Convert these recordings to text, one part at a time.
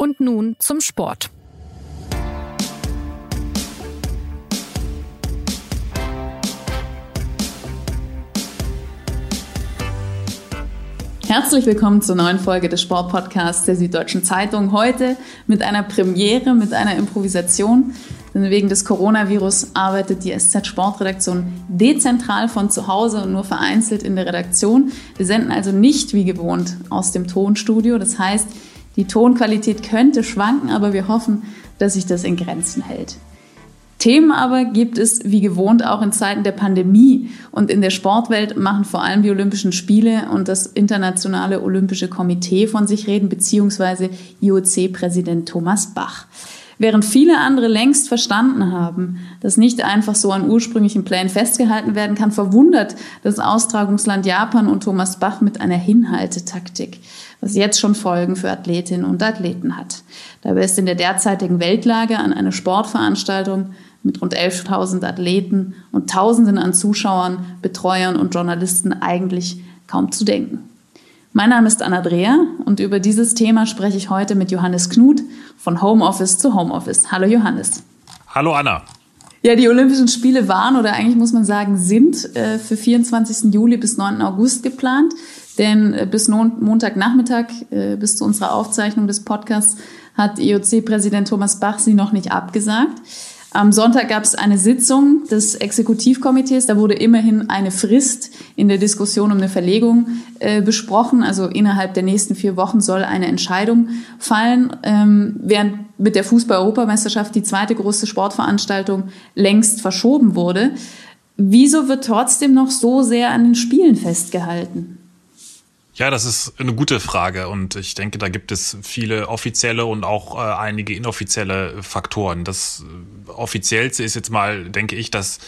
Und nun zum Sport. Herzlich willkommen zur neuen Folge des Sportpodcasts der Süddeutschen Zeitung. Heute mit einer Premiere, mit einer Improvisation. Denn wegen des Coronavirus arbeitet die SZ Sportredaktion dezentral von zu Hause und nur vereinzelt in der Redaktion. Wir senden also nicht wie gewohnt aus dem Tonstudio. Das heißt, die Tonqualität könnte schwanken, aber wir hoffen, dass sich das in Grenzen hält. Themen aber gibt es wie gewohnt auch in Zeiten der Pandemie. Und in der Sportwelt machen vor allem die Olympischen Spiele und das Internationale Olympische Komitee von sich reden, beziehungsweise IOC-Präsident Thomas Bach. Während viele andere längst verstanden haben, dass nicht einfach so an ursprünglichen Plänen festgehalten werden kann, verwundert das Austragungsland Japan und Thomas Bach mit einer Hinhaltetaktik, was jetzt schon Folgen für Athletinnen und Athleten hat. Dabei ist in der derzeitigen Weltlage an eine Sportveranstaltung mit rund 11.000 Athleten und Tausenden an Zuschauern, Betreuern und Journalisten eigentlich kaum zu denken. Mein Name ist Anna Dreher und über dieses Thema spreche ich heute mit Johannes Knut von Homeoffice zu Homeoffice. Hallo Johannes. Hallo Anna. Ja, die Olympischen Spiele waren oder eigentlich muss man sagen sind äh, für 24. Juli bis 9. August geplant. Denn äh, bis Montagnachmittag, äh, bis zu unserer Aufzeichnung des Podcasts, hat IOC-Präsident Thomas Bach sie noch nicht abgesagt. Am Sonntag gab es eine Sitzung des Exekutivkomitees. Da wurde immerhin eine Frist in der Diskussion um eine Verlegung äh, besprochen. Also innerhalb der nächsten vier Wochen soll eine Entscheidung fallen, ähm, während mit der Fußball-Europameisterschaft die zweite große Sportveranstaltung längst verschoben wurde. Wieso wird trotzdem noch so sehr an den Spielen festgehalten? Ja, das ist eine gute Frage und ich denke, da gibt es viele offizielle und auch äh, einige inoffizielle Faktoren. Das äh, offiziellste ist jetzt mal, denke ich, dass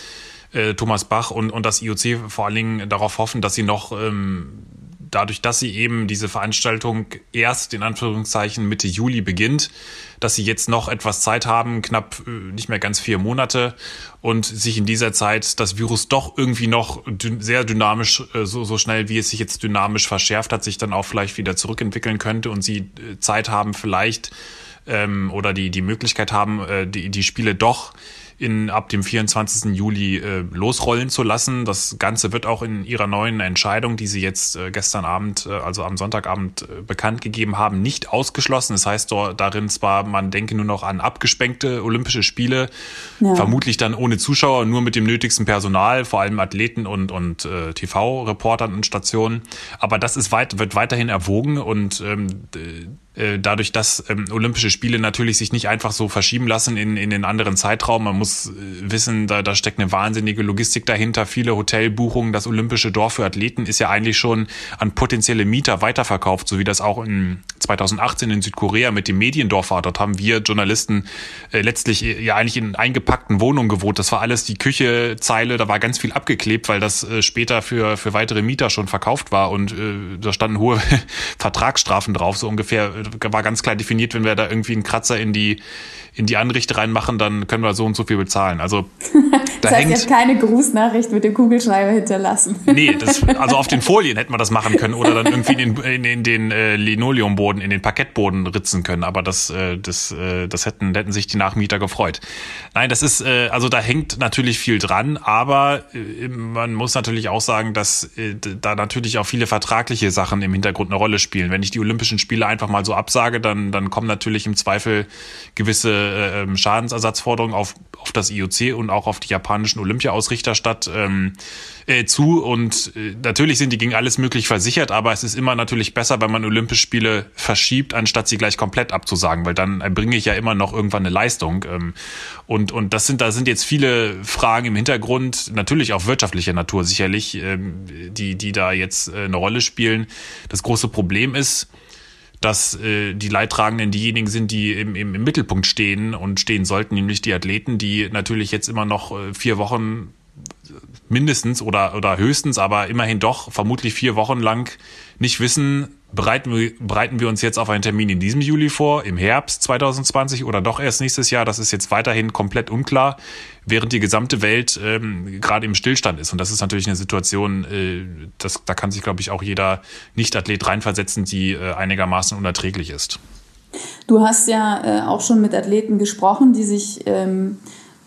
äh, Thomas Bach und, und das IOC vor allen Dingen darauf hoffen, dass sie noch ähm, dadurch, dass sie eben diese Veranstaltung erst in Anführungszeichen Mitte Juli beginnt, dass sie jetzt noch etwas Zeit haben, knapp äh, nicht mehr ganz vier Monate und sich in dieser Zeit das Virus doch irgendwie noch sehr dynamisch, äh, so, so schnell wie es sich jetzt dynamisch verschärft hat, sich dann auch vielleicht wieder zurückentwickeln könnte und sie äh, Zeit haben vielleicht ähm, oder die, die Möglichkeit haben, äh, die, die Spiele doch in, ab dem 24. Juli äh, losrollen zu lassen. Das Ganze wird auch in ihrer neuen Entscheidung, die sie jetzt äh, gestern Abend, äh, also am Sonntagabend äh, bekannt gegeben haben, nicht ausgeschlossen. Das heißt dort, darin zwar, man denke nur noch an abgespenkte Olympische Spiele, ja. vermutlich dann ohne Zuschauer, nur mit dem nötigsten Personal, vor allem Athleten und, und äh, TV-Reportern und Stationen. Aber das ist weit, wird weiterhin erwogen und ähm, äh, dadurch, dass ähm, Olympische Spiele natürlich sich nicht einfach so verschieben lassen in, in den anderen Zeitraum. Man muss äh, wissen, da, da steckt eine wahnsinnige Logistik dahinter, viele Hotelbuchungen. Das Olympische Dorf für Athleten ist ja eigentlich schon an potenzielle Mieter weiterverkauft, so wie das auch in 2018 in Südkorea mit dem Mediendorf war. Dort haben wir Journalisten äh, letztlich äh, ja eigentlich in eingepackten Wohnungen gewohnt. Das war alles die Küche, Zeile, da war ganz viel abgeklebt, weil das äh, später für, für weitere Mieter schon verkauft war und äh, da standen hohe Vertragsstrafen drauf, so ungefähr war ganz klar definiert, wenn wir da irgendwie einen Kratzer in die in die Anrichte reinmachen, dann können wir so und so viel bezahlen. Also da das heißt, hängt keine Grußnachricht mit dem Kugelschreiber hinterlassen. nee, das, also auf den Folien hätte man das machen können oder dann irgendwie in, in, in den äh, Linoleumboden, in den Parkettboden ritzen können. Aber das, äh, das, äh, das hätten, hätten sich die Nachmieter gefreut. Nein, das ist, äh, also da hängt natürlich viel dran, aber äh, man muss natürlich auch sagen, dass äh, da natürlich auch viele vertragliche Sachen im Hintergrund eine Rolle spielen. Wenn ich die Olympischen Spiele einfach mal so absage, dann, dann kommen natürlich im Zweifel gewisse äh, ähm, Schadensersatzforderungen auf, auf das IOC und auch auf die japanischen Olympia-Ausrichter statt ähm, äh, zu. Und äh, natürlich sind die gegen alles möglich versichert, aber es ist immer natürlich besser, wenn man Olympische Spiele verschiebt, anstatt sie gleich komplett abzusagen, weil dann erbringe ich ja immer noch irgendwann eine Leistung. Ähm, und, und das sind, da sind jetzt viele Fragen im Hintergrund, natürlich auch wirtschaftlicher Natur sicherlich, ähm, die, die da jetzt äh, eine Rolle spielen. Das große Problem ist, dass äh, die Leidtragenden diejenigen sind, die im, im, im Mittelpunkt stehen und stehen sollten, nämlich die Athleten, die natürlich jetzt immer noch äh, vier Wochen mindestens oder, oder höchstens, aber immerhin doch vermutlich vier Wochen lang nicht wissen, bereiten wir, bereiten wir uns jetzt auf einen Termin in diesem Juli vor, im Herbst 2020 oder doch erst nächstes Jahr. Das ist jetzt weiterhin komplett unklar, während die gesamte Welt ähm, gerade im Stillstand ist. Und das ist natürlich eine Situation, äh, das, da kann sich, glaube ich, auch jeder Nicht-Athlet reinversetzen, die äh, einigermaßen unerträglich ist. Du hast ja äh, auch schon mit Athleten gesprochen, die sich ähm,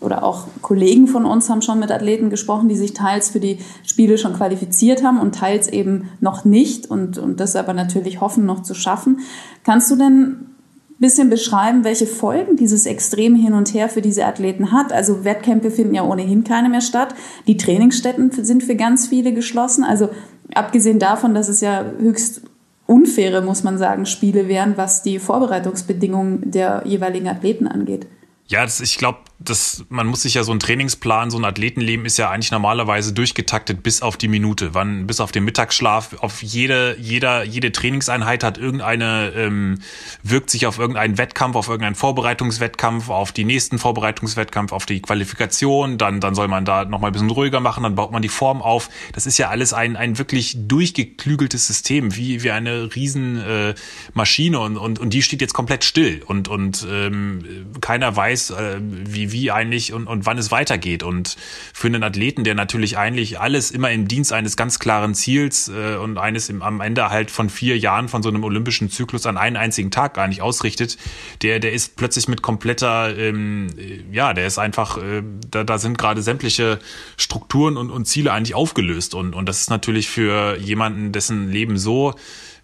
oder auch Kollegen von uns haben schon mit Athleten gesprochen, die sich teils für die Spiele schon qualifiziert haben und teils eben noch nicht und, und das aber natürlich hoffen, noch zu schaffen. Kannst du denn ein bisschen beschreiben, welche Folgen dieses extreme Hin und Her für diese Athleten hat? Also Wettkämpfe finden ja ohnehin keine mehr statt. Die Trainingsstätten sind für ganz viele geschlossen. Also abgesehen davon, dass es ja höchst unfaire, muss man sagen, Spiele wären, was die Vorbereitungsbedingungen der jeweiligen Athleten angeht. Ja, das, ich glaube, das, man muss sich ja so einen Trainingsplan, so ein Athletenleben ist ja eigentlich normalerweise durchgetaktet bis auf die Minute. Wann, bis auf den Mittagsschlaf, auf jede, jeder, jede Trainingseinheit hat irgendeine, ähm, wirkt sich auf irgendeinen Wettkampf, auf irgendeinen Vorbereitungswettkampf, auf die nächsten Vorbereitungswettkampf, auf die Qualifikation, dann, dann soll man da nochmal ein bisschen ruhiger machen, dann baut man die Form auf. Das ist ja alles ein, ein wirklich durchgeklügeltes System, wie, wie eine riesen äh, Maschine. Und, und, und die steht jetzt komplett still. Und, und ähm, keiner weiß, äh, wie, wie eigentlich und, und wann es weitergeht. Und für einen Athleten, der natürlich eigentlich alles immer im Dienst eines ganz klaren Ziels äh, und eines im, am Ende halt von vier Jahren von so einem olympischen Zyklus an einen einzigen Tag nicht ausrichtet, der, der ist plötzlich mit kompletter, ähm, ja, der ist einfach, äh, da, da sind gerade sämtliche Strukturen und, und Ziele eigentlich aufgelöst. Und, und das ist natürlich für jemanden, dessen Leben so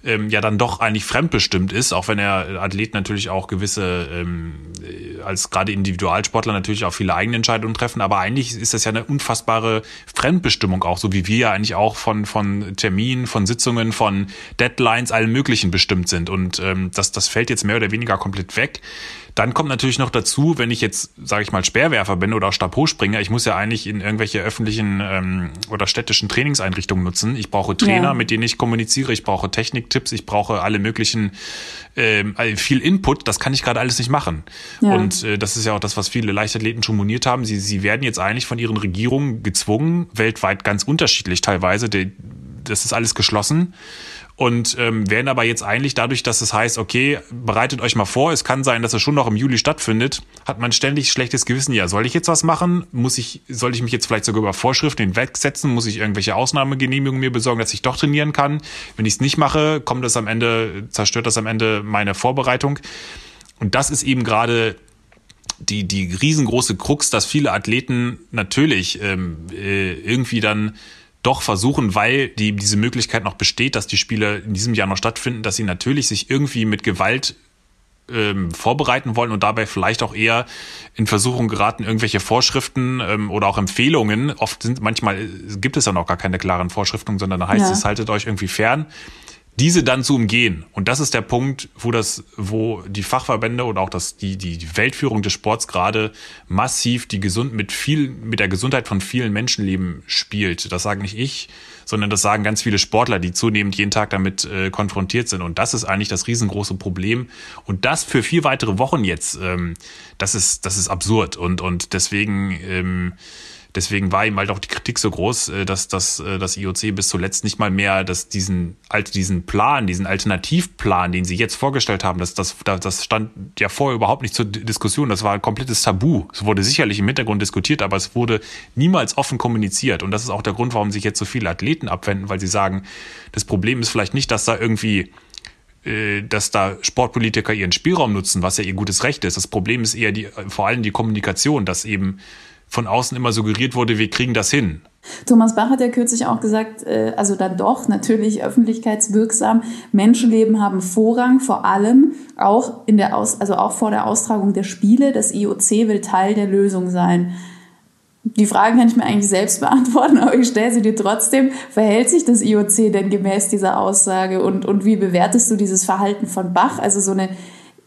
ähm, ja dann doch eigentlich fremdbestimmt ist, auch wenn er Athlet natürlich auch gewisse, ähm, äh, als gerade Individualsportler natürlich auch viele eigene Entscheidungen treffen, aber eigentlich ist das ja eine unfassbare Fremdbestimmung auch, so wie wir ja eigentlich auch von, von Terminen, von Sitzungen, von Deadlines, allen möglichen bestimmt sind. Und ähm, das, das fällt jetzt mehr oder weniger komplett weg. Dann kommt natürlich noch dazu, wenn ich jetzt, sage ich mal, Speerwerfer bin oder auch Stabhochspringer, ich muss ja eigentlich in irgendwelche öffentlichen ähm, oder städtischen Trainingseinrichtungen nutzen. Ich brauche Trainer, ja. mit denen ich kommuniziere, ich brauche Techniktipps, ich brauche alle möglichen, ähm, viel Input, das kann ich gerade alles nicht machen. Ja. Und äh, das ist ja auch das, was viele Leichtathleten schon moniert haben. Sie, sie werden jetzt eigentlich von ihren Regierungen gezwungen, weltweit ganz unterschiedlich teilweise, die, das ist alles geschlossen und ähm, werden aber jetzt eigentlich dadurch, dass es heißt, okay, bereitet euch mal vor, es kann sein, dass es schon noch im Juli stattfindet, hat man ständig schlechtes Gewissen. Ja, soll ich jetzt was machen? Muss ich, soll ich mich jetzt vielleicht sogar über Vorschriften hinwegsetzen? Muss ich irgendwelche Ausnahmegenehmigungen mir besorgen, dass ich doch trainieren kann? Wenn ich es nicht mache, kommt das am Ende, zerstört das am Ende meine Vorbereitung. Und das ist eben gerade die, die riesengroße Krux, dass viele Athleten natürlich ähm, äh, irgendwie dann doch versuchen, weil die, diese Möglichkeit noch besteht, dass die Spiele in diesem Jahr noch stattfinden, dass sie natürlich sich irgendwie mit Gewalt ähm, vorbereiten wollen und dabei vielleicht auch eher in Versuchung geraten, irgendwelche Vorschriften ähm, oder auch Empfehlungen. Oft sind manchmal gibt es ja noch gar keine klaren Vorschriften, sondern da heißt ja. es, haltet euch irgendwie fern diese dann zu umgehen. Und das ist der Punkt, wo das, wo die Fachverbände oder auch das, die, die, die Weltführung des Sports gerade massiv die gesund, mit viel, mit der Gesundheit von vielen Menschenleben spielt. Das sage nicht ich, sondern das sagen ganz viele Sportler, die zunehmend jeden Tag damit äh, konfrontiert sind. Und das ist eigentlich das riesengroße Problem. Und das für vier weitere Wochen jetzt, ähm, das ist, das ist absurd. Und, und deswegen, ähm, Deswegen war ihm halt auch die Kritik so groß, äh, dass, dass äh, das IOC bis zuletzt nicht mal mehr dass diesen, diesen Plan, diesen Alternativplan, den sie jetzt vorgestellt haben, das, das, das stand ja vorher überhaupt nicht zur Diskussion. Das war ein komplettes Tabu. Es wurde sicherlich im Hintergrund diskutiert, aber es wurde niemals offen kommuniziert. Und das ist auch der Grund, warum sich jetzt so viele Athleten abwenden, weil sie sagen, das Problem ist vielleicht nicht, dass da irgendwie äh, dass da Sportpolitiker ihren Spielraum nutzen, was ja ihr gutes Recht ist. Das Problem ist eher die, vor allem die Kommunikation, dass eben von außen immer suggeriert wurde, wir kriegen das hin. Thomas Bach hat ja kürzlich auch gesagt, äh, also dann doch natürlich öffentlichkeitswirksam, Menschenleben haben Vorrang, vor allem auch in der Aus, also auch vor der Austragung der Spiele. Das IOC will Teil der Lösung sein. Die Frage kann ich mir eigentlich selbst beantworten, aber ich stelle sie dir trotzdem. Verhält sich das IOC denn gemäß dieser Aussage und, und wie bewertest du dieses Verhalten von Bach? Also so eine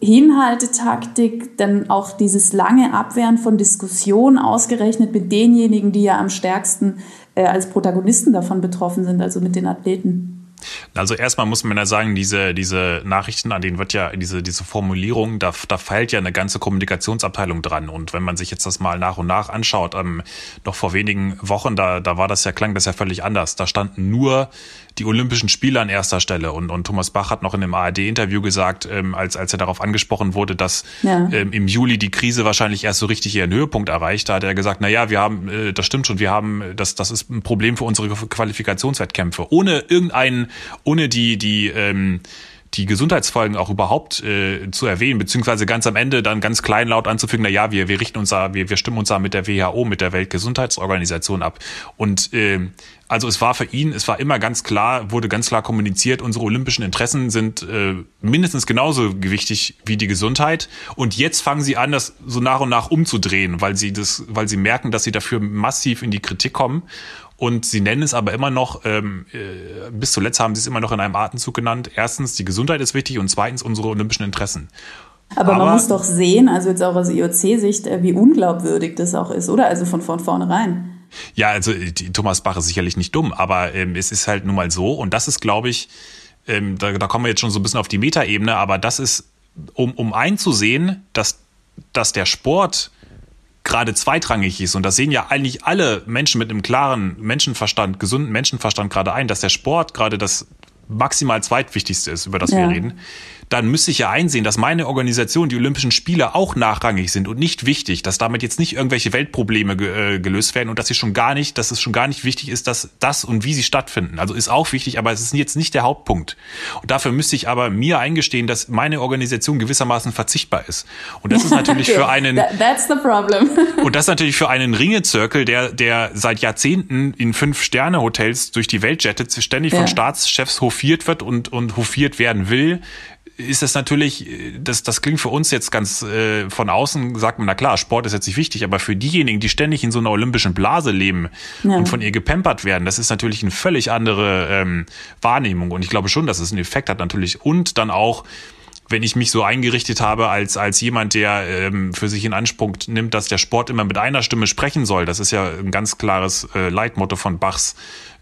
Hinhaltetaktik, dann auch dieses lange Abwehren von Diskussionen ausgerechnet mit denjenigen, die ja am stärksten äh, als Protagonisten davon betroffen sind, also mit den Athleten. Also erstmal muss man ja sagen, diese, diese Nachrichten, an denen wird ja diese, diese Formulierung, da, da feilt ja eine ganze Kommunikationsabteilung dran. Und wenn man sich jetzt das mal nach und nach anschaut, ähm, noch vor wenigen Wochen, da, da war das ja, klang das ja völlig anders. Da standen nur die Olympischen Spiele an erster Stelle. Und, und Thomas Bach hat noch in einem ARD-Interview gesagt, ähm, als, als er darauf angesprochen wurde, dass ja. ähm, im Juli die Krise wahrscheinlich erst so richtig ihren Höhepunkt erreicht. Da hat er gesagt, na ja, wir haben, äh, das stimmt schon, wir haben, das, das ist ein Problem für unsere Qualifikationswettkämpfe. Ohne irgendeinen, ohne die, die, ähm, die Gesundheitsfolgen auch überhaupt äh, zu erwähnen, beziehungsweise ganz am Ende dann ganz kleinlaut anzufügen, na ja, wir, wir richten uns da, wir, wir stimmen uns da mit der WHO, mit der Weltgesundheitsorganisation ab. Und äh, also es war für ihn, es war immer ganz klar, wurde ganz klar kommuniziert, unsere olympischen Interessen sind äh, mindestens genauso gewichtig wie die Gesundheit. Und jetzt fangen sie an, das so nach und nach umzudrehen, weil sie das, weil sie merken, dass sie dafür massiv in die Kritik kommen. Und sie nennen es aber immer noch, ähm, äh, bis zuletzt haben sie es immer noch in einem Atemzug genannt. Erstens, die Gesundheit ist wichtig und zweitens unsere olympischen Interessen. Aber, aber man muss doch sehen, also jetzt auch aus IOC-Sicht, äh, wie unglaubwürdig das auch ist, oder? Also von, von vornherein. Ja, also äh, Thomas Bach ist sicherlich nicht dumm, aber ähm, es ist halt nun mal so und das ist, glaube ich, ähm, da, da kommen wir jetzt schon so ein bisschen auf die Metaebene, aber das ist, um, um einzusehen, dass, dass der Sport gerade zweitrangig ist. Und das sehen ja eigentlich alle Menschen mit einem klaren Menschenverstand, gesunden Menschenverstand gerade ein, dass der Sport gerade das maximal zweitwichtigste ist, über das ja. wir reden dann müsste ich ja einsehen, dass meine Organisation, die Olympischen Spiele, auch nachrangig sind und nicht wichtig, dass damit jetzt nicht irgendwelche Weltprobleme ge äh, gelöst werden und dass sie schon gar nicht, dass es schon gar nicht wichtig ist, dass das und wie sie stattfinden. Also ist auch wichtig, aber es ist jetzt nicht der Hauptpunkt. Und dafür müsste ich aber mir eingestehen, dass meine Organisation gewissermaßen verzichtbar ist. Und das ist natürlich okay. für einen That's the problem. und das ist natürlich für einen Ringezirkel, der der seit Jahrzehnten in fünf Sterne Hotels durch die Welt jettet, ständig ja. von Staatschefs hofiert wird und und hofiert werden will, ist das natürlich, das, das klingt für uns jetzt ganz äh, von außen, sagt man, na klar, Sport ist jetzt nicht wichtig, aber für diejenigen, die ständig in so einer olympischen Blase leben ja. und von ihr gepampert werden, das ist natürlich eine völlig andere ähm, Wahrnehmung. Und ich glaube schon, dass es einen Effekt hat natürlich. Und dann auch, wenn ich mich so eingerichtet habe als, als jemand, der ähm, für sich in Anspruch nimmt, dass der Sport immer mit einer Stimme sprechen soll, das ist ja ein ganz klares äh, Leitmotto von Bachs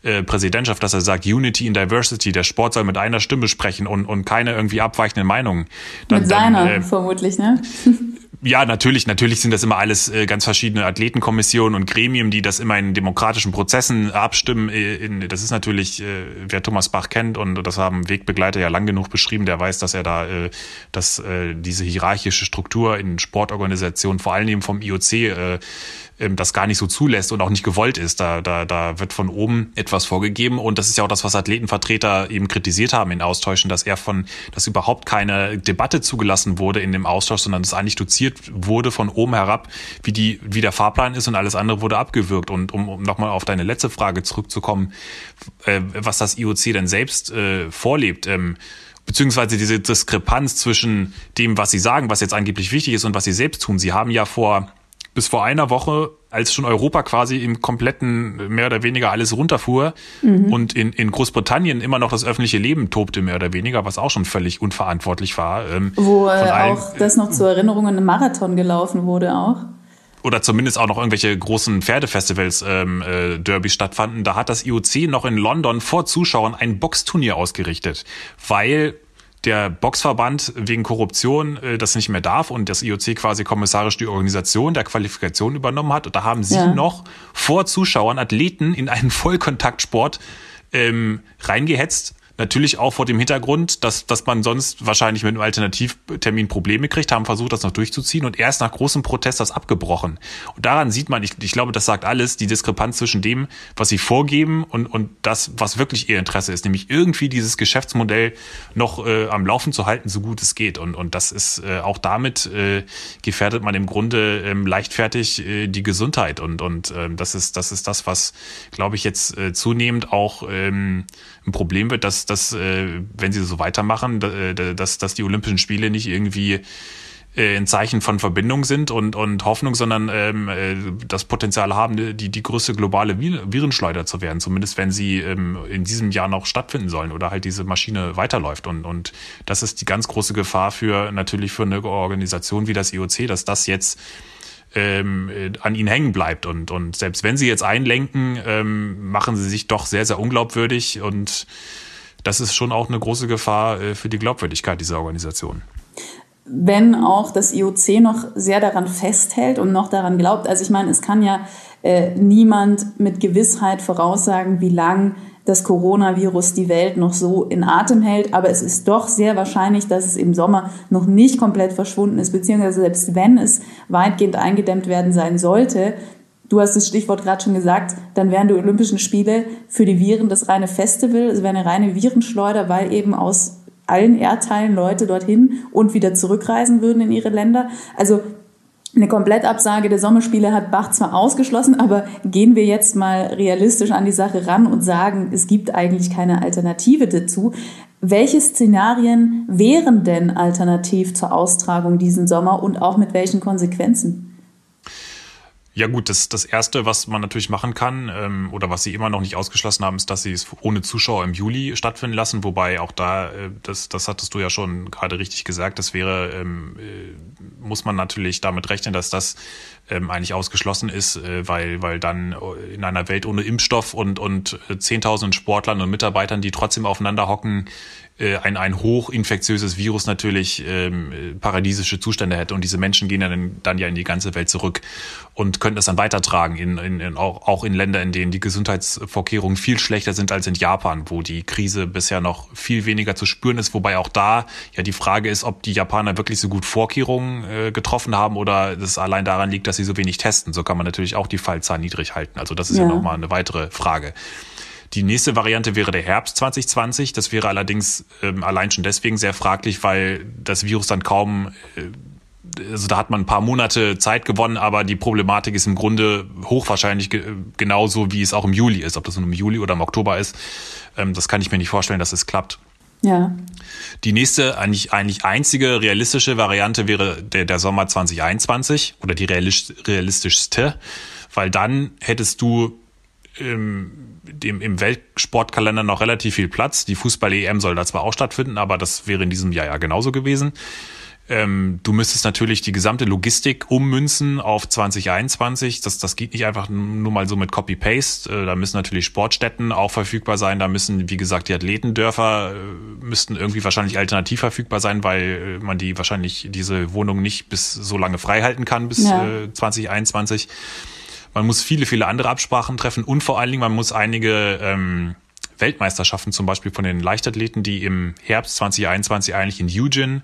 äh, Präsidentschaft, dass er sagt, Unity in Diversity, der Sport soll mit einer Stimme sprechen und, und keine irgendwie abweichenden Meinungen. Dann, mit seiner, dann, äh, vermutlich, ne? ja, natürlich, natürlich sind das immer alles äh, ganz verschiedene Athletenkommissionen und Gremien, die das immer in demokratischen Prozessen abstimmen. Äh, in, das ist natürlich, äh, wer Thomas Bach kennt und das haben Wegbegleiter ja lang genug beschrieben, der weiß, dass er da, äh, dass äh, diese hierarchische Struktur in Sportorganisationen, vor allen Dingen vom IOC, äh, das gar nicht so zulässt und auch nicht gewollt ist. Da, da, da wird von oben etwas vorgegeben und das ist ja auch das, was Athletenvertreter eben kritisiert haben in Austauschen, dass er von, dass überhaupt keine Debatte zugelassen wurde in dem Austausch, sondern es eigentlich doziert wurde von oben herab, wie die, wie der Fahrplan ist und alles andere wurde abgewürgt. Und um, um nochmal auf deine letzte Frage zurückzukommen, äh, was das IOC denn selbst äh, vorlebt, ähm, beziehungsweise diese Diskrepanz zwischen dem, was sie sagen, was jetzt angeblich wichtig ist und was sie selbst tun. Sie haben ja vor bis vor einer Woche, als schon Europa quasi im kompletten mehr oder weniger alles runterfuhr mhm. und in, in Großbritannien immer noch das öffentliche Leben tobte, mehr oder weniger, was auch schon völlig unverantwortlich war. Ähm, Wo äh, auch das noch zur Erinnerung in einem Marathon gelaufen wurde auch oder zumindest auch noch irgendwelche großen Pferdefestivals ähm, äh, Derby stattfanden, da hat das IOC noch in London vor Zuschauern ein Boxturnier ausgerichtet, weil der Boxverband wegen Korruption äh, das nicht mehr darf und das IOC quasi kommissarisch die Organisation der Qualifikation übernommen hat. Und da haben sie ja. noch vor Zuschauern Athleten in einen Vollkontaktsport ähm, reingehetzt Natürlich auch vor dem Hintergrund, dass, dass man sonst wahrscheinlich mit einem Alternativtermin Probleme kriegt, haben versucht, das noch durchzuziehen und erst nach großem Protest das abgebrochen. Und daran sieht man, ich, ich glaube, das sagt alles, die Diskrepanz zwischen dem, was sie vorgeben und, und das, was wirklich ihr Interesse ist, nämlich irgendwie dieses Geschäftsmodell noch äh, am Laufen zu halten, so gut es geht. Und, und das ist äh, auch damit äh, gefährdet man im Grunde ähm, leichtfertig äh, die Gesundheit. Und, und ähm, das, ist, das ist das, was, glaube ich, jetzt äh, zunehmend auch ähm, ein Problem wird, dass, dass äh, wenn sie so weitermachen, äh, dass, dass die Olympischen Spiele nicht irgendwie äh, ein Zeichen von Verbindung sind und, und Hoffnung, sondern ähm, äh, das Potenzial haben, die, die größte globale Virenschleuder zu werden, zumindest wenn sie ähm, in diesem Jahr noch stattfinden sollen oder halt diese Maschine weiterläuft. Und, und das ist die ganz große Gefahr für natürlich für eine Organisation wie das IOC, dass das jetzt ähm, äh, an ihnen hängen bleibt. Und, und selbst wenn sie jetzt einlenken, ähm, machen sie sich doch sehr, sehr unglaubwürdig. Und das ist schon auch eine große Gefahr äh, für die Glaubwürdigkeit dieser Organisation. Wenn auch das IOC noch sehr daran festhält und noch daran glaubt, also ich meine, es kann ja äh, niemand mit Gewissheit voraussagen, wie lang das Coronavirus die Welt noch so in Atem hält. Aber es ist doch sehr wahrscheinlich, dass es im Sommer noch nicht komplett verschwunden ist, beziehungsweise selbst wenn es weitgehend eingedämmt werden sein sollte, du hast das Stichwort gerade schon gesagt, dann wären die Olympischen Spiele für die Viren das reine Festival, es wäre eine reine Virenschleuder, weil eben aus allen Erdteilen Leute dorthin und wieder zurückreisen würden in ihre Länder. Also eine Komplettabsage der Sommerspiele hat Bach zwar ausgeschlossen, aber gehen wir jetzt mal realistisch an die Sache ran und sagen, es gibt eigentlich keine Alternative dazu. Welche Szenarien wären denn alternativ zur Austragung diesen Sommer und auch mit welchen Konsequenzen? Ja gut, das, das Erste, was man natürlich machen kann ähm, oder was sie immer noch nicht ausgeschlossen haben, ist, dass sie es ohne Zuschauer im Juli stattfinden lassen. Wobei auch da, äh, das, das hattest du ja schon gerade richtig gesagt, das wäre, ähm, äh, muss man natürlich damit rechnen, dass das ähm, eigentlich ausgeschlossen ist, äh, weil, weil dann in einer Welt ohne Impfstoff und, und äh, Zehntausenden Sportlern und Mitarbeitern, die trotzdem aufeinander hocken, äh, ein, ein hochinfektiöses Virus natürlich ähm, paradiesische Zustände hätte. Und diese Menschen gehen dann, dann ja in die ganze Welt zurück und könnten das dann weitertragen, in, in, in, auch, auch in Länder, in denen die Gesundheitsvorkehrungen viel schlechter sind als in Japan, wo die Krise bisher noch viel weniger zu spüren ist. Wobei auch da ja die Frage ist, ob die Japaner wirklich so gut Vorkehrungen äh, getroffen haben oder das allein daran liegt, dass sie so wenig testen. So kann man natürlich auch die Fallzahl niedrig halten. Also das ist ja, ja nochmal eine weitere Frage. Die nächste Variante wäre der Herbst 2020. Das wäre allerdings ähm, allein schon deswegen sehr fraglich, weil das Virus dann kaum, äh, also da hat man ein paar Monate Zeit gewonnen, aber die Problematik ist im Grunde hochwahrscheinlich ge genauso, wie es auch im Juli ist. Ob das nun im Juli oder im Oktober ist, ähm, das kann ich mir nicht vorstellen, dass es klappt. Ja. Die nächste, eigentlich, eigentlich einzige realistische Variante wäre der, der Sommer 2021 oder die realistischste, weil dann hättest du im, dem, im Weltsportkalender noch relativ viel Platz. Die Fußball-EM soll da zwar auch stattfinden, aber das wäre in diesem Jahr ja genauso gewesen. Ähm, du müsstest natürlich die gesamte Logistik ummünzen auf 2021. Das, das geht nicht einfach nur mal so mit Copy-Paste. Äh, da müssen natürlich Sportstätten auch verfügbar sein. Da müssen, wie gesagt, die Athletendörfer äh, müssten irgendwie wahrscheinlich alternativ verfügbar sein, weil äh, man die wahrscheinlich diese Wohnung nicht bis so lange frei halten kann bis ja. äh, 2021. Man muss viele, viele andere Absprachen treffen und vor allen Dingen, man muss einige ähm, Weltmeisterschaften, zum Beispiel von den Leichtathleten, die im Herbst 2021 eigentlich in Eugene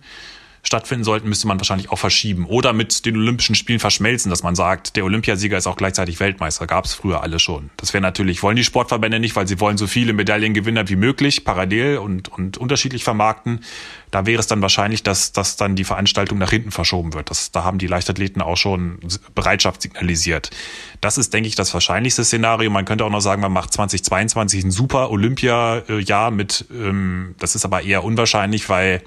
stattfinden sollten, müsste man wahrscheinlich auch verschieben oder mit den Olympischen Spielen verschmelzen, dass man sagt, der Olympiasieger ist auch gleichzeitig Weltmeister. Gab es früher alle schon. Das wäre natürlich, wollen die Sportverbände nicht, weil sie wollen so viele Medaillengewinner wie möglich parallel und, und unterschiedlich vermarkten. Da wäre es dann wahrscheinlich, dass, dass dann die Veranstaltung nach hinten verschoben wird. Das, da haben die Leichtathleten auch schon Bereitschaft signalisiert. Das ist, denke ich, das wahrscheinlichste Szenario. Man könnte auch noch sagen, man macht 2022 ein super Olympia-Jahr mit, ähm, das ist aber eher unwahrscheinlich, weil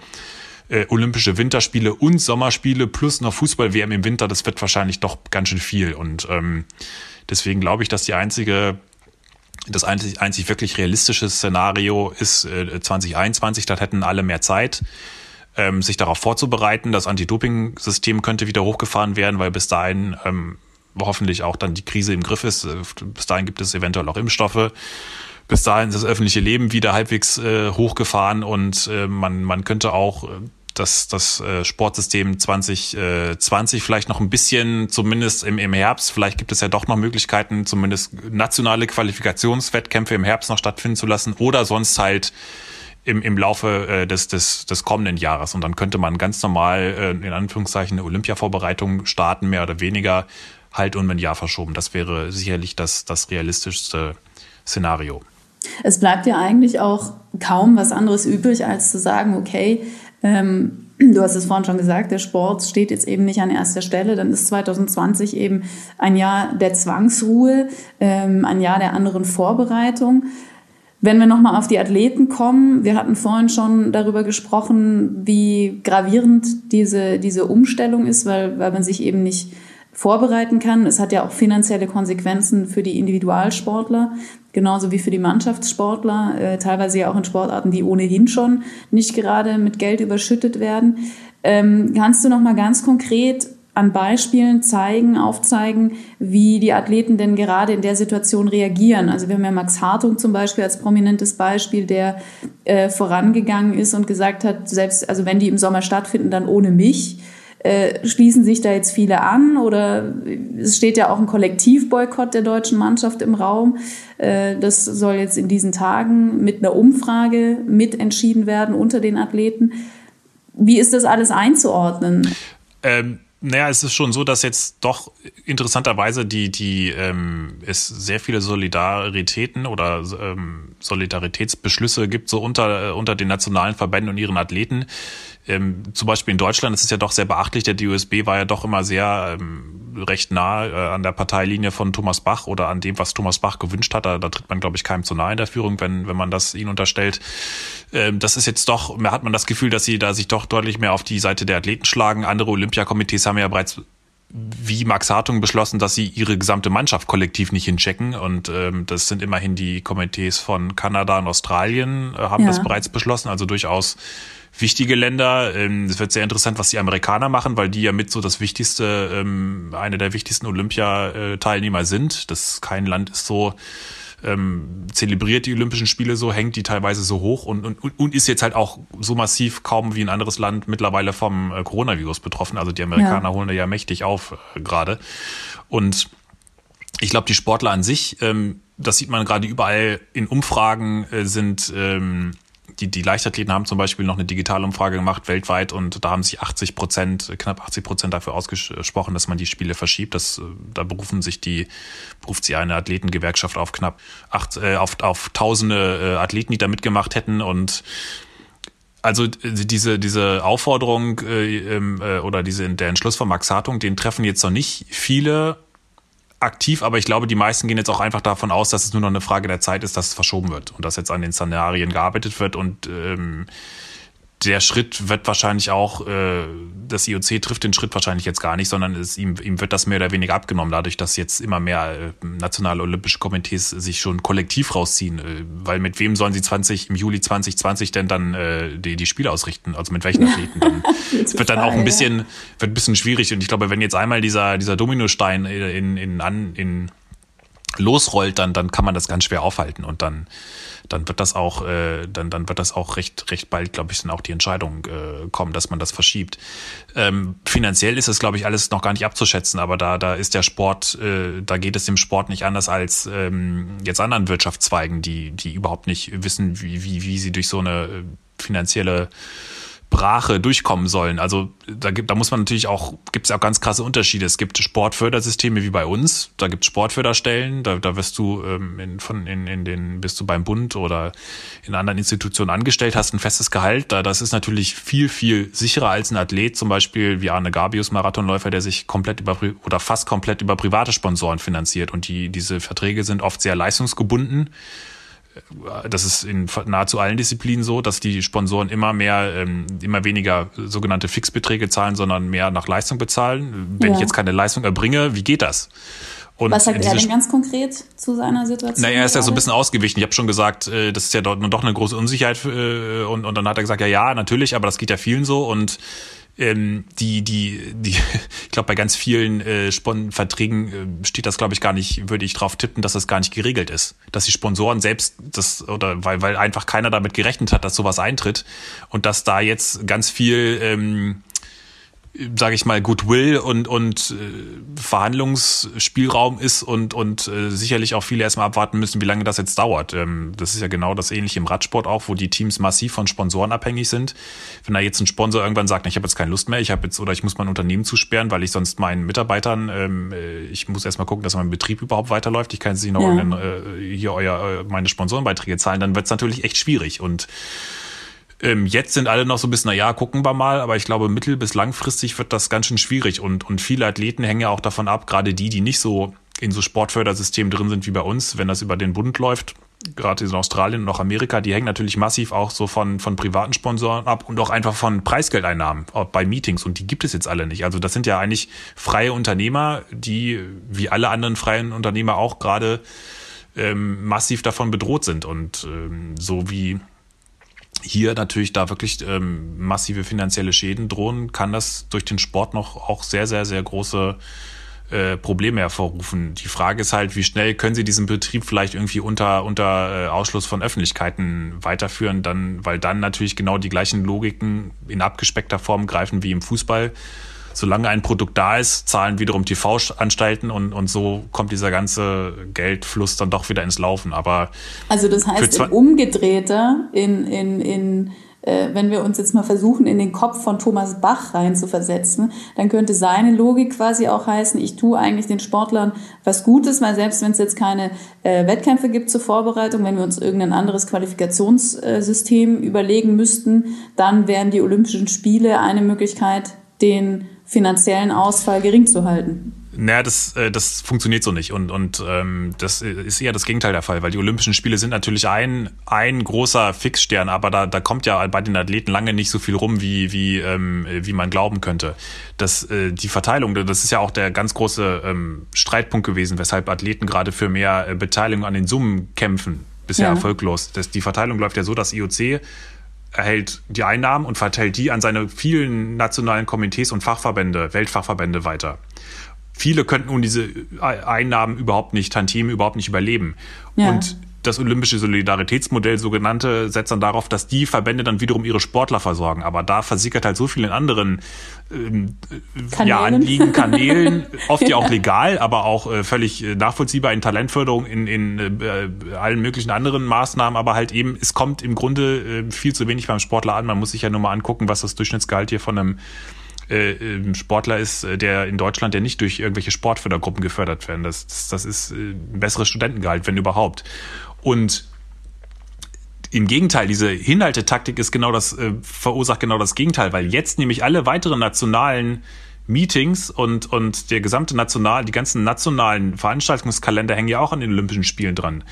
äh, Olympische Winterspiele und Sommerspiele plus noch Fußball-WM im Winter, das wird wahrscheinlich doch ganz schön viel. Und ähm, deswegen glaube ich, dass die einzige das einzig, einzig wirklich realistische Szenario ist äh, 2021, da hätten alle mehr Zeit, ähm, sich darauf vorzubereiten. Das Anti-Doping-System könnte wieder hochgefahren werden, weil bis dahin ähm, hoffentlich auch dann die Krise im Griff ist. Bis dahin gibt es eventuell auch Impfstoffe bis dahin ist das öffentliche Leben wieder halbwegs äh, hochgefahren und äh, man, man könnte auch äh, das, das äh, Sportsystem 2020 äh, vielleicht noch ein bisschen, zumindest im, im Herbst, vielleicht gibt es ja doch noch Möglichkeiten, zumindest nationale Qualifikationswettkämpfe im Herbst noch stattfinden zu lassen oder sonst halt im, im Laufe äh, des, des, des kommenden Jahres. Und dann könnte man ganz normal äh, in Anführungszeichen eine Olympiavorbereitung starten, mehr oder weniger, halt um ein Jahr verschoben. Das wäre sicherlich das, das realistischste Szenario. Es bleibt ja eigentlich auch kaum was anderes übrig, als zu sagen, okay, ähm, du hast es vorhin schon gesagt, der Sport steht jetzt eben nicht an erster Stelle. Dann ist 2020 eben ein Jahr der Zwangsruhe, ähm, ein Jahr der anderen Vorbereitung. Wenn wir nochmal auf die Athleten kommen, wir hatten vorhin schon darüber gesprochen, wie gravierend diese, diese Umstellung ist, weil, weil man sich eben nicht vorbereiten kann. Es hat ja auch finanzielle Konsequenzen für die Individualsportler, genauso wie für die Mannschaftssportler, äh, teilweise ja auch in Sportarten, die ohnehin schon nicht gerade mit Geld überschüttet werden. Ähm, kannst du noch mal ganz konkret an Beispielen zeigen, aufzeigen, wie die Athleten denn gerade in der Situation reagieren. Also wir haben ja Max Hartung zum Beispiel als prominentes Beispiel, der äh, vorangegangen ist und gesagt hat, selbst also wenn die im Sommer stattfinden, dann ohne mich. Äh, schließen sich da jetzt viele an oder es steht ja auch ein Kollektivboykott der deutschen Mannschaft im Raum. Äh, das soll jetzt in diesen Tagen mit einer Umfrage mitentschieden werden unter den Athleten. Wie ist das alles einzuordnen? Ähm naja, es ist schon so, dass jetzt doch interessanterweise die, die ähm, es sehr viele Solidaritäten oder ähm, Solidaritätsbeschlüsse gibt, so unter, unter den nationalen Verbänden und ihren Athleten. Ähm, zum Beispiel in Deutschland ist es ja doch sehr beachtlich. Der DUSB war ja doch immer sehr ähm, recht nah äh, an der Parteilinie von Thomas Bach oder an dem, was Thomas Bach gewünscht hat. Da, da tritt man, glaube ich, keinem zu nahe in der Führung, wenn, wenn man das ihnen unterstellt. Ähm, das ist jetzt doch, hat man das Gefühl, dass sie da sich doch deutlich mehr auf die Seite der Athleten schlagen. Andere Olympiakomitees haben ja bereits wie Max Hartung beschlossen, dass sie ihre gesamte Mannschaft kollektiv nicht hinchecken. Und ähm, das sind immerhin die Komitees von Kanada und Australien, äh, haben ja. das bereits beschlossen. Also durchaus wichtige Länder. Ähm, es wird sehr interessant, was die Amerikaner machen, weil die ja mit so das wichtigste, ähm, eine der wichtigsten Olympiateilnehmer sind. Das kein Land ist so ähm, zelebriert die Olympischen Spiele so, hängt die teilweise so hoch und, und, und ist jetzt halt auch so massiv kaum wie ein anderes Land mittlerweile vom äh, Coronavirus betroffen. Also die Amerikaner ja. holen da ja mächtig auf äh, gerade. Und ich glaube, die Sportler an sich, ähm, das sieht man gerade überall in Umfragen, äh, sind ähm, die, die Leichtathleten haben zum Beispiel noch eine Digitalumfrage gemacht weltweit und da haben sich 80 Prozent, knapp 80 Prozent dafür ausgesprochen, dass man die Spiele verschiebt. Das, äh, da berufen sich die, beruft sie eine Athletengewerkschaft auf knapp acht, äh, auf, auf tausende äh, Athleten, die da mitgemacht hätten und also äh, diese, diese Aufforderung äh, ähm, äh, oder diese, der Entschluss von Max Hartung, den treffen jetzt noch nicht viele aktiv, aber ich glaube, die meisten gehen jetzt auch einfach davon aus, dass es nur noch eine Frage der Zeit ist, dass es verschoben wird und dass jetzt an den Szenarien gearbeitet wird und ähm, der Schritt wird wahrscheinlich auch, äh, das IOC trifft den Schritt wahrscheinlich jetzt gar nicht, sondern es, ihm, ihm wird das mehr oder weniger abgenommen, dadurch, dass jetzt immer mehr äh, nationale olympische Komitees sich schon kollektiv rausziehen. Äh, weil mit wem sollen sie 20 im Juli 2020 denn dann äh, die, die Spiele ausrichten? Also mit welchen Athleten? Dann, es wird dann auch ein bisschen, wird ein bisschen schwierig. Und ich glaube, wenn jetzt einmal dieser, dieser Dominostein in, in, in, in losrollt, dann, dann kann man das ganz schwer aufhalten und dann dann wird das auch, äh, dann, dann wird das auch recht, recht bald, glaube ich, dann auch die Entscheidung äh, kommen, dass man das verschiebt. Ähm, finanziell ist es, glaube ich, alles noch gar nicht abzuschätzen, aber da, da ist der Sport, äh, da geht es dem Sport nicht anders als ähm, jetzt anderen Wirtschaftszweigen, die, die überhaupt nicht wissen, wie, wie, wie sie durch so eine äh, finanzielle Brache durchkommen sollen. Also da gibt, da muss man natürlich auch, gibt es auch ganz krasse Unterschiede. Es gibt Sportfördersysteme wie bei uns, da gibt es Sportförderstellen, da, da wirst du ähm, in, von in, in den, bist du beim Bund oder in anderen Institutionen angestellt, hast ein festes Gehalt. Da, das ist natürlich viel, viel sicherer als ein Athlet, zum Beispiel wie Arne Gabius, Marathonläufer, der sich komplett über oder fast komplett über private Sponsoren finanziert. Und die, diese Verträge sind oft sehr leistungsgebunden das ist in nahezu allen Disziplinen so, dass die Sponsoren immer mehr, ähm, immer weniger sogenannte Fixbeträge zahlen, sondern mehr nach Leistung bezahlen. Wenn ja. ich jetzt keine Leistung erbringe, wie geht das? Und Was sagt er denn ganz konkret zu seiner Situation? Naja, er ist ja so ein bisschen ausgewichen. Ich habe schon gesagt, äh, das ist ja doch, doch eine große Unsicherheit. Äh, und, und dann hat er gesagt, ja, ja, natürlich, aber das geht ja vielen so. Und ähm, die, die, die, ich glaube, bei ganz vielen äh, Verträgen äh, steht das, glaube ich, gar nicht, würde ich drauf tippen, dass das gar nicht geregelt ist. Dass die Sponsoren selbst das, oder weil, weil einfach keiner damit gerechnet hat, dass sowas eintritt und dass da jetzt ganz viel ähm, sage ich mal, Goodwill und, und äh, Verhandlungsspielraum ist und, und äh, sicherlich auch viele erstmal abwarten müssen, wie lange das jetzt dauert. Ähm, das ist ja genau das ähnliche im Radsport auch, wo die Teams massiv von Sponsoren abhängig sind. Wenn da jetzt ein Sponsor irgendwann sagt, ich habe jetzt keine Lust mehr, ich habe jetzt oder ich muss mein Unternehmen zusperren, weil ich sonst meinen Mitarbeitern, ähm, äh, ich muss erstmal gucken, dass mein Betrieb überhaupt weiterläuft. Ich kann jetzt nicht noch ja. äh, hier euer, äh, meine Sponsorenbeiträge zahlen, dann wird es natürlich echt schwierig. Und ähm, jetzt sind alle noch so ein bisschen, na ja, gucken wir mal, aber ich glaube, mittel- bis langfristig wird das ganz schön schwierig. Und, und viele Athleten hängen ja auch davon ab, gerade die, die nicht so in so Sportfördersystemen drin sind wie bei uns, wenn das über den Bund läuft, gerade in Australien und auch Amerika, die hängen natürlich massiv auch so von, von privaten Sponsoren ab und auch einfach von Preisgeldeinnahmen bei Meetings. Und die gibt es jetzt alle nicht. Also das sind ja eigentlich freie Unternehmer, die wie alle anderen freien Unternehmer auch gerade ähm, massiv davon bedroht sind. Und ähm, so wie hier natürlich da wirklich ähm, massive finanzielle Schäden drohen, kann das durch den Sport noch auch sehr, sehr, sehr große äh, Probleme hervorrufen. Die Frage ist halt, wie schnell können Sie diesen Betrieb vielleicht irgendwie unter, unter äh, Ausschluss von Öffentlichkeiten weiterführen, dann, weil dann natürlich genau die gleichen Logiken in abgespeckter Form greifen wie im Fußball solange ein Produkt da ist, zahlen wiederum TV-Anstalten und, und so kommt dieser ganze Geldfluss dann doch wieder ins Laufen. Aber also das heißt, in umgedrehter, in, in, in äh, wenn wir uns jetzt mal versuchen, in den Kopf von Thomas Bach reinzuversetzen, dann könnte seine Logik quasi auch heißen, ich tue eigentlich den Sportlern was Gutes, weil selbst wenn es jetzt keine äh, Wettkämpfe gibt zur Vorbereitung, wenn wir uns irgendein anderes Qualifikationssystem überlegen müssten, dann wären die Olympischen Spiele eine Möglichkeit, den finanziellen Ausfall gering zu halten. Naja, das, äh, das funktioniert so nicht. Und, und ähm, das ist eher das Gegenteil der Fall, weil die Olympischen Spiele sind natürlich ein, ein großer Fixstern, aber da, da kommt ja bei den Athleten lange nicht so viel rum, wie, wie, ähm, wie man glauben könnte. Das, äh, die Verteilung, das ist ja auch der ganz große ähm, Streitpunkt gewesen, weshalb Athleten gerade für mehr äh, Beteiligung an den Summen kämpfen. Bisher ja. erfolglos. Das, die Verteilung läuft ja so, dass IOC erhält die Einnahmen und verteilt die an seine vielen nationalen Komitees und Fachverbände, Weltfachverbände weiter viele könnten ohne diese Einnahmen überhaupt nicht, Tantiemen überhaupt nicht überleben. Ja. Und das olympische Solidaritätsmodell sogenannte setzt dann darauf, dass die Verbände dann wiederum ihre Sportler versorgen. Aber da versickert halt so viel in anderen ähm, ja, Anliegen, Kanälen, oft ja auch legal, aber auch äh, völlig äh, nachvollziehbar in Talentförderung, in, in äh, allen möglichen anderen Maßnahmen. Aber halt eben, es kommt im Grunde äh, viel zu wenig beim Sportler an. Man muss sich ja nur mal angucken, was das Durchschnittsgehalt hier von einem äh, ähm, Sportler ist, äh, der in Deutschland, der nicht durch irgendwelche Sportfördergruppen gefördert werden. Das, das, das ist äh, ein besseres Studentengehalt, wenn überhaupt. Und im Gegenteil, diese Hinhaltetaktik ist genau das, äh, verursacht genau das Gegenteil, weil jetzt nämlich alle weiteren nationalen Meetings und, und der gesamte national, die ganzen nationalen Veranstaltungskalender hängen ja auch an den Olympischen Spielen dran.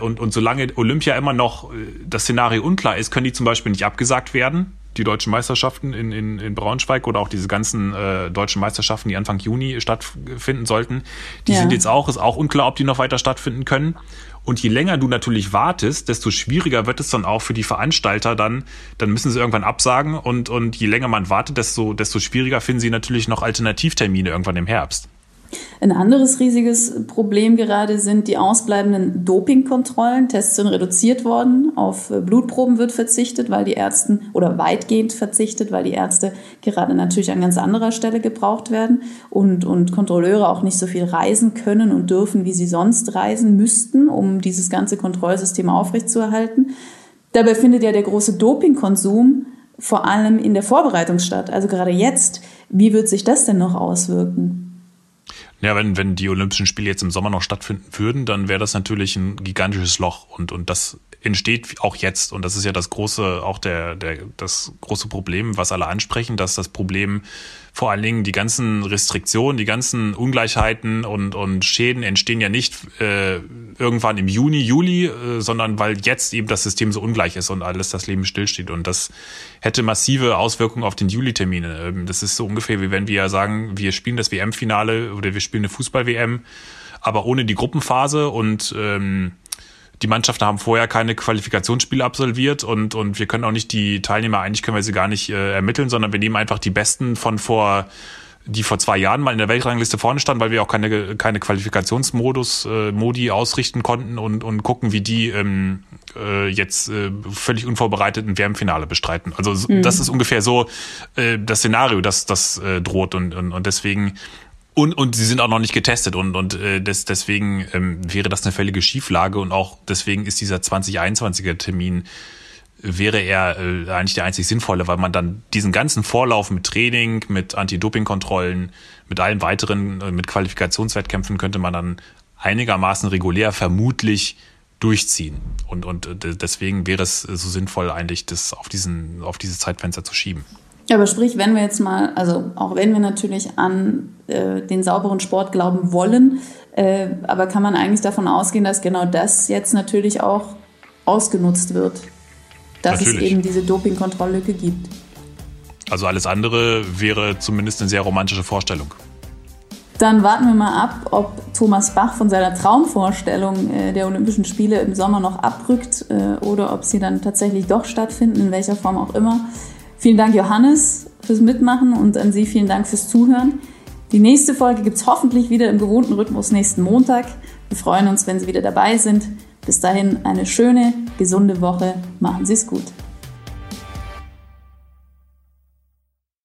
Und, und solange Olympia immer noch das Szenario unklar ist, können die zum Beispiel nicht abgesagt werden die deutschen Meisterschaften in, in, in Braunschweig oder auch diese ganzen äh, deutschen Meisterschaften, die Anfang Juni stattfinden sollten, die ja. sind jetzt auch, ist auch unklar, ob die noch weiter stattfinden können. Und je länger du natürlich wartest, desto schwieriger wird es dann auch für die Veranstalter dann, dann müssen sie irgendwann absagen und, und je länger man wartet, desto, desto schwieriger finden sie natürlich noch Alternativtermine irgendwann im Herbst. Ein anderes riesiges Problem gerade sind die ausbleibenden Dopingkontrollen. Tests sind reduziert worden, auf Blutproben wird verzichtet, weil die Ärzte oder weitgehend verzichtet, weil die Ärzte gerade natürlich an ganz anderer Stelle gebraucht werden und, und Kontrolleure auch nicht so viel reisen können und dürfen, wie sie sonst reisen müssten, um dieses ganze Kontrollsystem aufrechtzuerhalten. Dabei findet ja der große Dopingkonsum vor allem in der Vorbereitung statt, also gerade jetzt. Wie wird sich das denn noch auswirken? Ja, wenn, wenn die Olympischen Spiele jetzt im Sommer noch stattfinden würden, dann wäre das natürlich ein gigantisches Loch und, und das entsteht auch jetzt und das ist ja das große, auch der, der, das große Problem, was alle ansprechen, dass das Problem vor allen Dingen die ganzen Restriktionen, die ganzen Ungleichheiten und, und Schäden entstehen ja nicht äh, irgendwann im Juni, Juli, äh, sondern weil jetzt eben das System so ungleich ist und alles das Leben stillsteht und das hätte massive Auswirkungen auf den Juli-Termin. Ähm, das ist so ungefähr wie wenn wir ja sagen, wir spielen das WM-Finale oder wir spielen eine Fußball-WM, aber ohne die Gruppenphase und ähm, die Mannschaften haben vorher keine Qualifikationsspiele absolviert und, und wir können auch nicht die Teilnehmer, eigentlich können wir sie gar nicht äh, ermitteln, sondern wir nehmen einfach die Besten von vor, die vor zwei Jahren mal in der Weltrangliste vorne standen, weil wir auch keine, keine Qualifikationsmodus, äh, Modi ausrichten konnten und, und gucken, wie die ähm, äh, jetzt äh, völlig unvorbereitet ein WM-Finale bestreiten. Also mhm. das ist ungefähr so äh, das Szenario, das, das äh, droht und, und, und deswegen und, und sie sind auch noch nicht getestet und, und äh, des, deswegen ähm, wäre das eine völlige Schieflage und auch deswegen ist dieser 2021er Termin wäre er äh, eigentlich der einzig sinnvolle, weil man dann diesen ganzen Vorlauf mit Training, mit Anti-Doping-Kontrollen, mit allem weiteren, äh, mit Qualifikationswettkämpfen könnte man dann einigermaßen regulär vermutlich durchziehen. Und, und äh, deswegen wäre es so sinnvoll, eigentlich das auf diesen, auf dieses Zeitfenster zu schieben. Aber sprich, wenn wir jetzt mal, also auch wenn wir natürlich an äh, den sauberen Sport glauben wollen, äh, aber kann man eigentlich davon ausgehen, dass genau das jetzt natürlich auch ausgenutzt wird, dass natürlich. es eben diese Dopingkontrolllücke gibt. Also alles andere wäre zumindest eine sehr romantische Vorstellung. Dann warten wir mal ab, ob Thomas Bach von seiner Traumvorstellung äh, der Olympischen Spiele im Sommer noch abrückt äh, oder ob sie dann tatsächlich doch stattfinden, in welcher Form auch immer. Vielen Dank, Johannes, fürs Mitmachen und an Sie vielen Dank fürs Zuhören. Die nächste Folge gibt es hoffentlich wieder im gewohnten Rhythmus nächsten Montag. Wir freuen uns, wenn Sie wieder dabei sind. Bis dahin eine schöne, gesunde Woche. Machen Sie es gut.